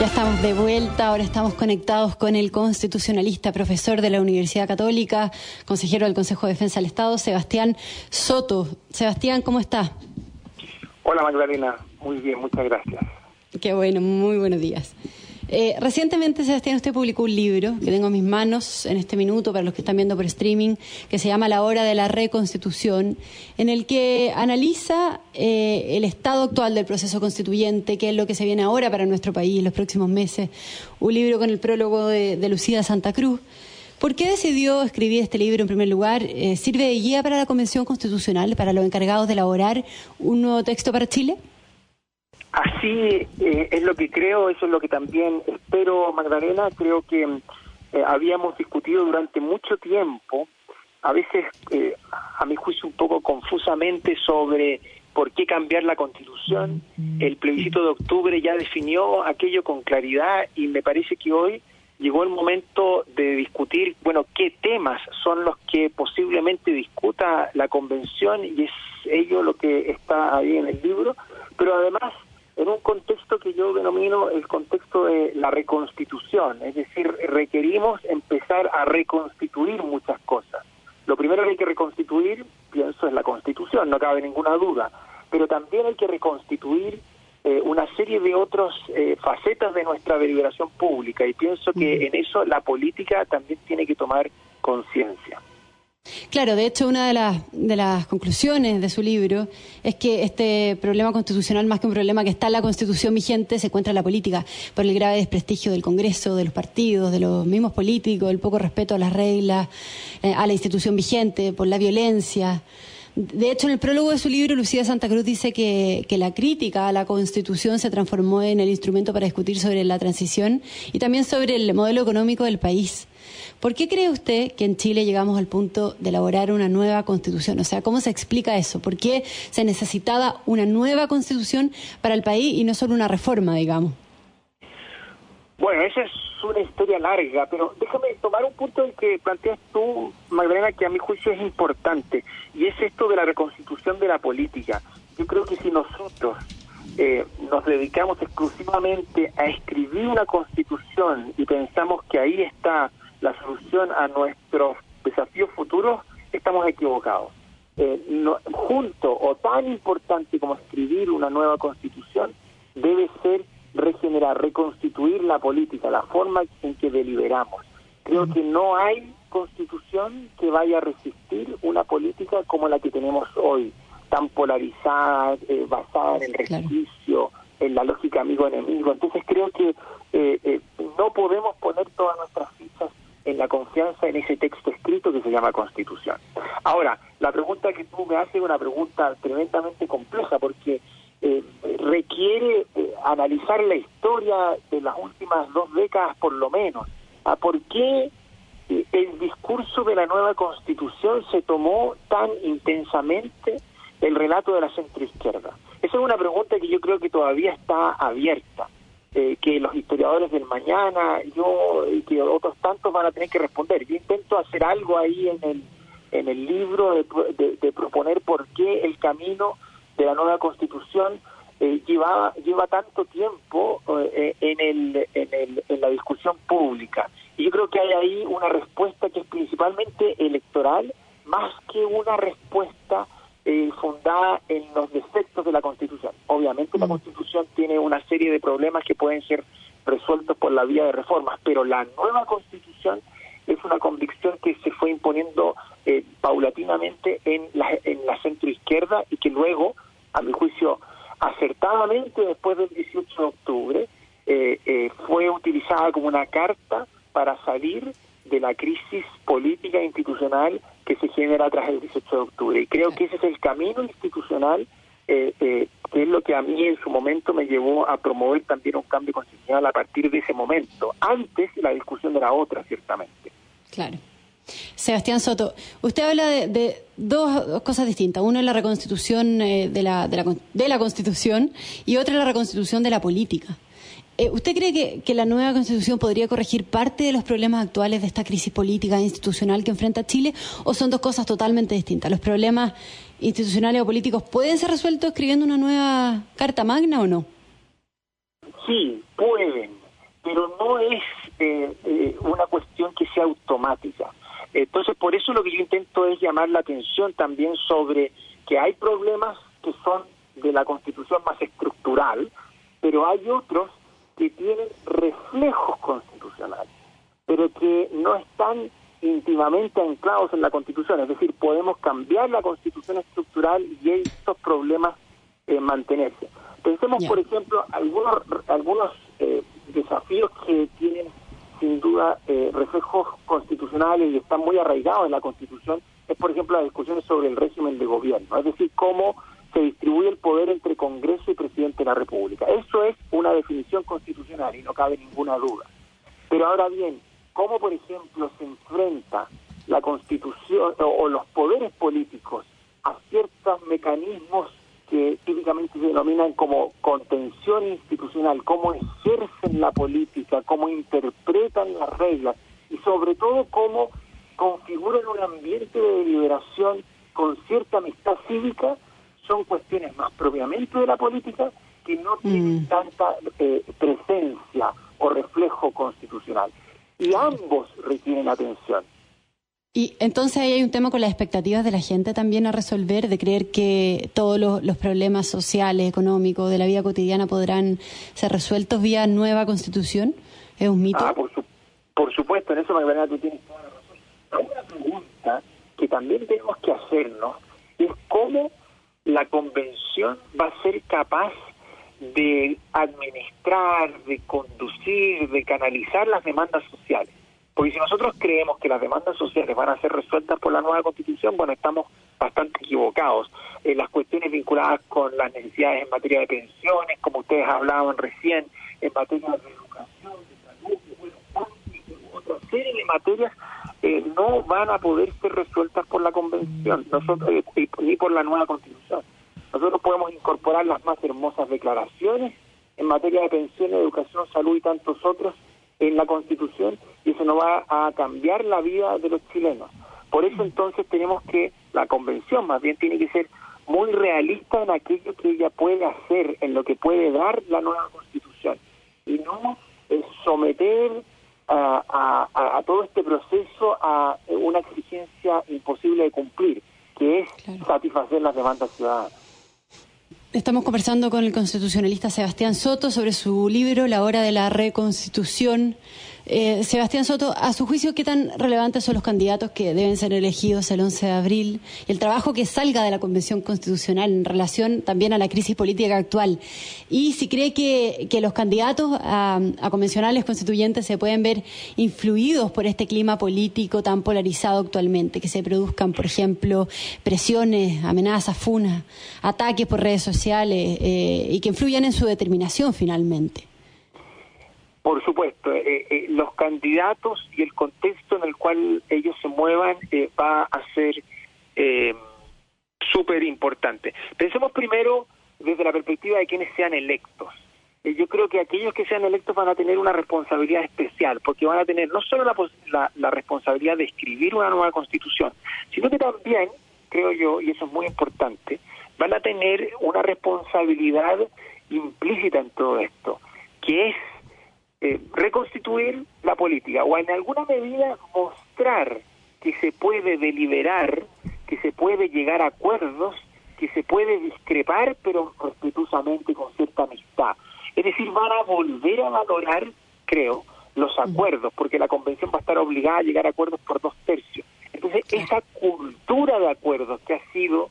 Ya estamos de vuelta, ahora estamos conectados con el constitucionalista, profesor de la Universidad Católica, consejero del Consejo de Defensa del Estado, Sebastián Soto. Sebastián, ¿cómo está? Hola Magdalena, muy bien, muchas gracias. Qué bueno, muy buenos días. Eh, recientemente, Sebastián, usted publicó un libro que tengo en mis manos en este minuto para los que están viendo por streaming, que se llama La Hora de la Reconstitución, en el que analiza eh, el estado actual del proceso constituyente, qué es lo que se viene ahora para nuestro país en los próximos meses. Un libro con el prólogo de, Lucía Santa Cruz. ¿Por qué decidió escribir este libro en primer lugar? Eh, ¿Sirve de guía para la Convención Constitucional, para los encargados de elaborar un nuevo texto para Chile? Así eh, es lo que creo, eso es lo que también espero, Magdalena. Creo que eh, habíamos discutido durante mucho tiempo, a veces eh, a mi juicio un poco confusamente, sobre por qué cambiar la constitución. El plebiscito de octubre ya definió aquello con claridad y me parece que hoy llegó el momento de discutir, bueno, qué temas son los que posiblemente discuta la convención y es ello lo que está ahí en el libro, pero además en un contexto que yo denomino el contexto de la reconstitución, es decir, requerimos empezar a reconstituir muchas cosas. Lo primero que hay que reconstituir, pienso, es la constitución, no cabe ninguna duda, pero también hay que reconstituir eh, una serie de otras eh, facetas de nuestra deliberación pública y pienso que en eso la política también tiene que tomar conciencia. Claro, de hecho, una de las, de las conclusiones de su libro es que este problema constitucional, más que un problema que está en la constitución vigente, se encuentra en la política, por el grave desprestigio del Congreso, de los partidos, de los mismos políticos, el poco respeto a las reglas, eh, a la institución vigente, por la violencia. De hecho, en el prólogo de su libro, Lucía Santa Cruz dice que, la crítica a la Constitución se transformó en el instrumento para discutir sobre la transición y también sobre el modelo económico del país. ¿Por qué cree usted que en Chile llegamos al punto de elaborar una nueva constitución? O sea, ¿cómo se explica eso? ¿Por qué se necesitaba una nueva constitución para el país y no solo una reforma, digamos? Bueno, esa es una historia larga, pero déjame tomar un punto en que planteas tú, Magdalena, que a mi juicio es importante, y es esto de la reconstitución de la política. Yo creo que si nosotros eh, nos dedicamos exclusivamente a escribir una constitución y pensamos que ahí está la solución a nuestros desafíos futuros, estamos equivocados. Eh, junto o tan importante como escribir una nueva constitución, debe ser regenerar, reconstituir la política, la forma en que deliberamos. Creo que no hay constitución que vaya a resistir una política como la que tenemos hoy, tan polarizada, eh, basada en el resquicio, en la lógica amigo-enemigo. Entonces creo que eh, no podemos poner todas nuestras fichas en la confianza en ese texto escrito que se llama Constitución. Ahora, la pregunta que tú me haces es una pregunta tremendamente compleja porque eh, requiere eh, analizar la historia de las últimas dos décadas por lo menos. ¿A por qué eh, el discurso de la nueva Constitución se tomó tan intensamente el relato de la centroizquierda? Esa es una pregunta que yo creo que todavía está abierta. Eh, que los historiadores del mañana, yo y que otros tantos van a tener que responder. Yo intento hacer algo ahí en el, en el libro de, proponer por qué el camino de la nueva constitución eh, lleva, lleva tanto tiempo eh, en, el, en, el, en la discusión pública. Y yo creo que hay ahí una respuesta que es principalmente electoral, más que una respuesta eh, fundada en los defectos de la Constitución. Obviamente la mm. Constitución tiene una serie de problemas que pueden ser resueltos por la vía de reformas, pero la nueva Constitución es una convicción que se fue imponiendo eh, paulatinamente en la, en la centroizquierda y que luego, a mi juicio, acertadamente después del 18 de octubre, eh, fue utilizada como una carta para salir de la crisis política e institucional que se genera tras el 18 de octubre. Y creo que ese es el camino institucional eh, eh, que es lo que a mí en su momento me llevó a promover también un cambio constitucional a partir de ese momento. Antes la discusión era otra, ciertamente. Claro. Sebastián Soto, usted habla de, dos cosas distintas. Una es la reconstitución eh, de, la, de, la, de la Constitución y otra es la reconstitución de la política. Eh, ¿Usted cree que, la nueva constitución podría corregir parte de los problemas actuales de esta crisis política e institucional que enfrenta Chile o son dos cosas totalmente distintas? ¿Los problemas institucionales o políticos pueden ser resueltos escribiendo una nueva Carta Magna o no? Sí, pueden, no es eh, eh, una cuestión que sea automática. Entonces, por eso lo que yo intento es llamar la atención también sobre que hay problemas que son de la Constitución más estructural, pero hay otros que tienen reflejos constitucionales, pero que no están íntimamente anclados en la Constitución. Es decir, podemos cambiar la Constitución estructural y estos problemas eh, mantenerse. Pensemos, por ejemplo, algunos, algunos eh, desafíos que tienen sin duda eh, reflejos constitucionales y están muy arraigados en la Constitución, es por ejemplo las discusiones sobre el régimen de gobierno, es decir, cómo se distribuye el poder entre Congreso y Presidente de la República. Eso es una definición constitucional y no cabe ninguna duda. Pero ahora bien, cómo por ejemplo se enfrenta la Constitución o los poderes políticos a ciertos mecanismos que típicamente se denominan como contención institucional, cómo ejercen la política, cómo interpretan las reglas y sobre todo cómo configuran un ambiente de deliberación con cierta amistad cívica, son cuestiones más propiamente de la política que no tienen mm. tanta eh, presencia o reflejo constitucional. Y ambos requieren atención. Y entonces ahí hay un tema con las expectativas de la gente también a resolver, de creer que todos los, problemas sociales, económicos, de la vida cotidiana podrán ser resueltos vía nueva constitución. ¿Es un mito? Ah, por, supuesto, en eso Magdalena tú tienes toda la razón. Una pregunta que también tenemos que hacernos es cómo la convención va a ser capaz de administrar, de conducir, de canalizar las demandas sociales. Porque si nosotros creemos que las demandas sociales van a ser resueltas por la nueva constitución, bueno, estamos bastante equivocados. Las cuestiones vinculadas con las necesidades en materia de pensiones, como ustedes hablaban recién, en materia de educación, de salud, bueno, otra serie de materias eh, no van a poder ser resueltas por la convención nosotros eh, ni por la nueva constitución. Nosotros podemos incorporar las más hermosas declaraciones en materia de pensiones, educación, salud y tantos otros en la Constitución y eso no va a cambiar la vida de los chilenos. Por eso entonces tenemos que, la Convención más bien tiene que ser muy realista en aquello que ella puede hacer, en lo que puede dar la nueva Constitución y no someter a, a, todo este proceso a una exigencia imposible de cumplir, que es satisfacer las demandas ciudadanas. Estamos conversando con el constitucionalista Sebastián Soto sobre su libro La hora de la reconstitución. Eh, Sebastián Soto, a su juicio, ¿qué tan relevantes son los candidatos que deben ser elegidos el 11 de abril? El trabajo que salga de la Convención Constitucional en relación también a la crisis política actual. Y si cree que, los candidatos a, convencionales constituyentes se pueden ver influidos por este clima político tan polarizado actualmente, que se produzcan, por ejemplo, presiones, amenazas, funas, ataques por redes sociales eh, y que influyan en su determinación finalmente. Por supuesto, eh, eh, los candidatos y el contexto en el cual ellos se muevan eh, va a ser súper importante. Pensemos primero desde la perspectiva de quienes sean electos. yo creo que aquellos que sean electos van a tener una responsabilidad especial, porque van a tener no solo la, la responsabilidad de escribir una nueva constitución, sino que también, creo yo, y eso es muy importante, van a tener una responsabilidad implícita en todo esto, que es eh, reconstituir la política o en alguna medida mostrar que se puede deliberar, que se puede llegar a acuerdos, que se puede discrepar, pero respetuosamente con cierta amistad. Es decir, van a volver a valorar, creo, los acuerdos, porque la convención va a estar obligada a llegar a acuerdos por dos tercios. Entonces, esa cultura de acuerdos que ha sido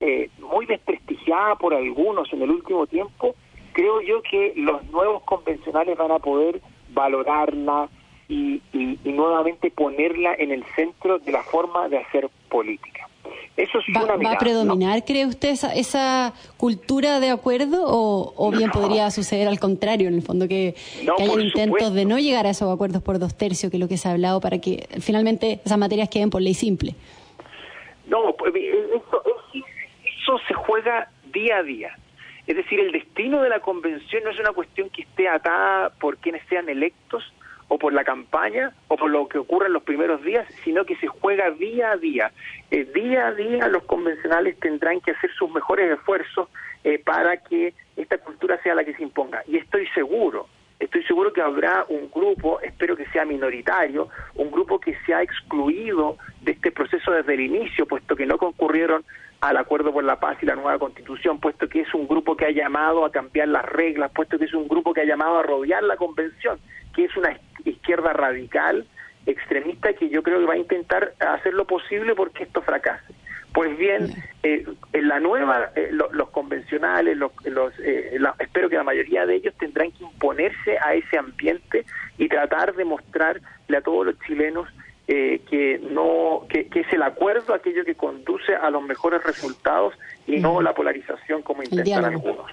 eh, muy desprestigiada por algunos en el último tiempo, creo yo que los nuevos convencionales van a poder valorarla y, nuevamente ponerla en el centro de la forma de hacer política. Eso es ¿Va, una ¿Va a predominar, cree usted, esa, esa, cultura de acuerdo o, bien podría suceder al contrario, en el fondo, que, que haya intentos de no llegar a esos acuerdos por dos tercios, que es lo que se ha hablado, para que finalmente esas materias queden por ley simple? No, pues, eh, eso, eso se juega día a día. Es decir, el destino de la convención no es una cuestión que esté atada por quienes sean electos o por la campaña o por lo que ocurra en los primeros días, sino que se juega día a día. Eh, día a día los convencionales tendrán que hacer sus mejores esfuerzos eh, para que esta cultura sea la que se imponga. Y estoy seguro, estoy seguro que habrá un grupo, espero que sea minoritario, un grupo que se ha excluido de este proceso desde el inicio, puesto que no concurrieron al acuerdo por la paz y la nueva constitución, puesto que es un grupo que ha llamado a cambiar las reglas, puesto que es un grupo que ha llamado a rodear la convención, que es una izquierda radical, extremista, que yo creo que va a intentar hacer lo posible porque esto fracase. Pues bien, eh, en la nueva, eh, los convencionales, los, eh, espero que la mayoría de ellos tendrán que imponerse a ese ambiente y tratar de mostrarle a todos los chilenos que no que, es el acuerdo aquello que conduce a los mejores resultados y no la polarización como intentan algunos.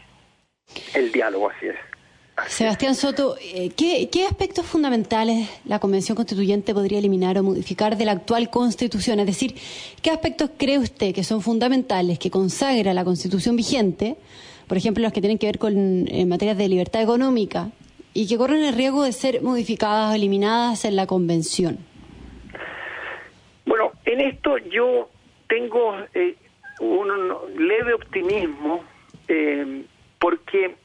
El diálogo, así es. Sebastián Soto, eh, ¿qué, aspectos fundamentales la Convención Constituyente podría eliminar o modificar de la actual Constitución? Es decir, ¿qué aspectos cree usted que son fundamentales, que consagra la Constitución vigente, por ejemplo, los que tienen que ver con en materias de libertad económica, y que corren el riesgo de ser modificadas o eliminadas en la Convención? En esto yo tengo eh, un leve optimismo eh, porque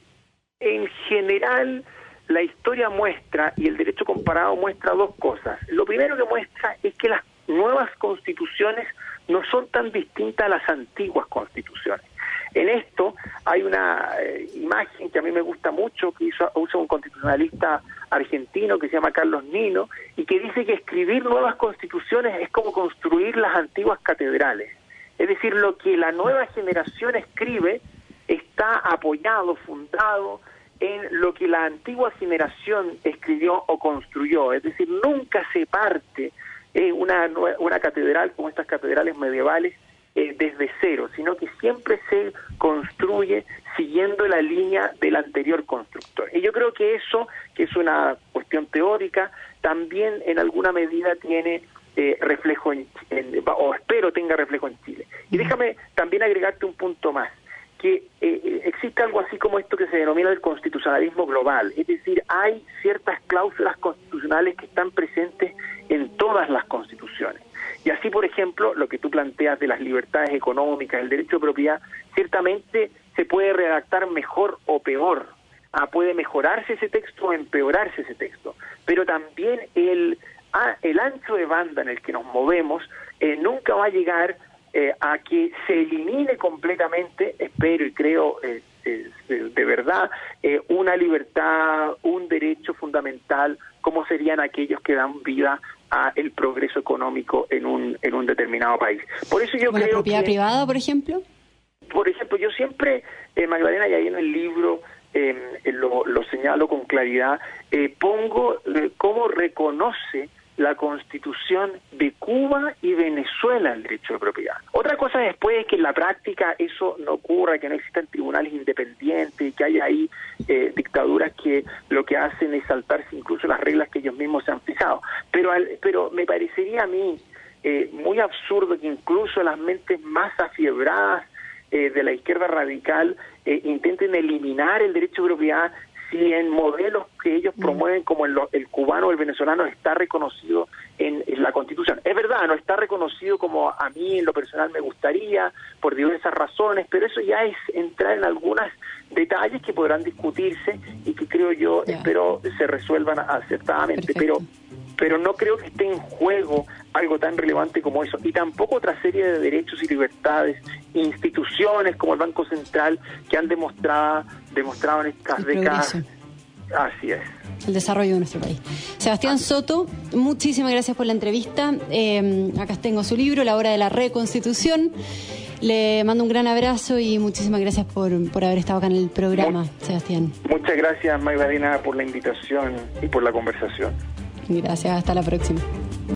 en general la historia muestra y el derecho comparado muestra dos cosas. Lo primero que muestra es que las nuevas constituciones no son tan distintas a las antiguas constituciones. En esto hay una eh, imagen que a mí me gusta mucho, que usa un constitucionalista argentino que se llama Carlos Nino, y que dice que escribir nuevas constituciones es como construir las antiguas catedrales. Es decir, lo que la nueva generación escribe está apoyado, fundado en lo que la antigua generación escribió o construyó. Es decir, nunca se parte eh, una, una catedral como estas catedrales medievales eh, desde cero, sino que siempre se construye siguiendo la línea del anterior constructor. Y yo creo que eso, que es una cuestión teórica, también en alguna medida tiene eh, reflejo en, o espero tenga reflejo en Chile. Y déjame también agregarte un punto más que eh, existe algo así como esto que se denomina el constitucionalismo global, libertades económicas, el derecho de propiedad, ciertamente se puede redactar mejor o peor. Ah, puede mejorarse ese texto o empeorarse ese texto. Pero también el, ah, el ancho de banda en el que nos movemos eh, nunca va a llegar eh, a que se elimine completamente, espero y creo eh, de verdad, eh, una libertad, un derecho fundamental, como serían aquellos que dan vida a el progreso económico en un, en un determinado país. Por eso yo creo la propiedad privada, por ejemplo? Por ejemplo, yo siempre, Magdalena, y ahí en el libro lo, lo, señalo con claridad, pongo cómo reconoce la constitución de Cuba y Venezuela el derecho de propiedad. Otra cosa después es que en la práctica eso no ocurra, que no existan tribunales independientes, que haya ahí eh, dictaduras que lo que hacen es saltarse incluso las reglas que ellos mismos se han fijado. Pero, pero me parecería a mí eh, muy absurdo que incluso las mentes más afiebradas eh, de la izquierda radical intenten eliminar el derecho de propiedad si en modelos que ellos mm. promueven como el, cubano o el venezolano está reconocido en, la Constitución. Es verdad, no está reconocido como a mí en lo personal me gustaría, por diversas razones, pero eso ya es entrar en algunos detalles que podrán discutirse y que creo yo, espero, se resuelvan acertadamente. Pero pero no creo que esté en juego algo tan relevante como eso, y tampoco otra serie de derechos y libertades, instituciones como el Banco Central que han demostrado, demostrado en estas décadas. Así es. El desarrollo de nuestro país. Sebastián Soto, muchísimas gracias por la entrevista. Eh, acá tengo su libro, La Hora de la Reconstitución. Le mando un gran abrazo y muchísimas gracias por, por haber estado acá en el programa, Sebastián. Muchas gracias, Magdalena, por la invitación y por la conversación. Gracias, hasta la próxima.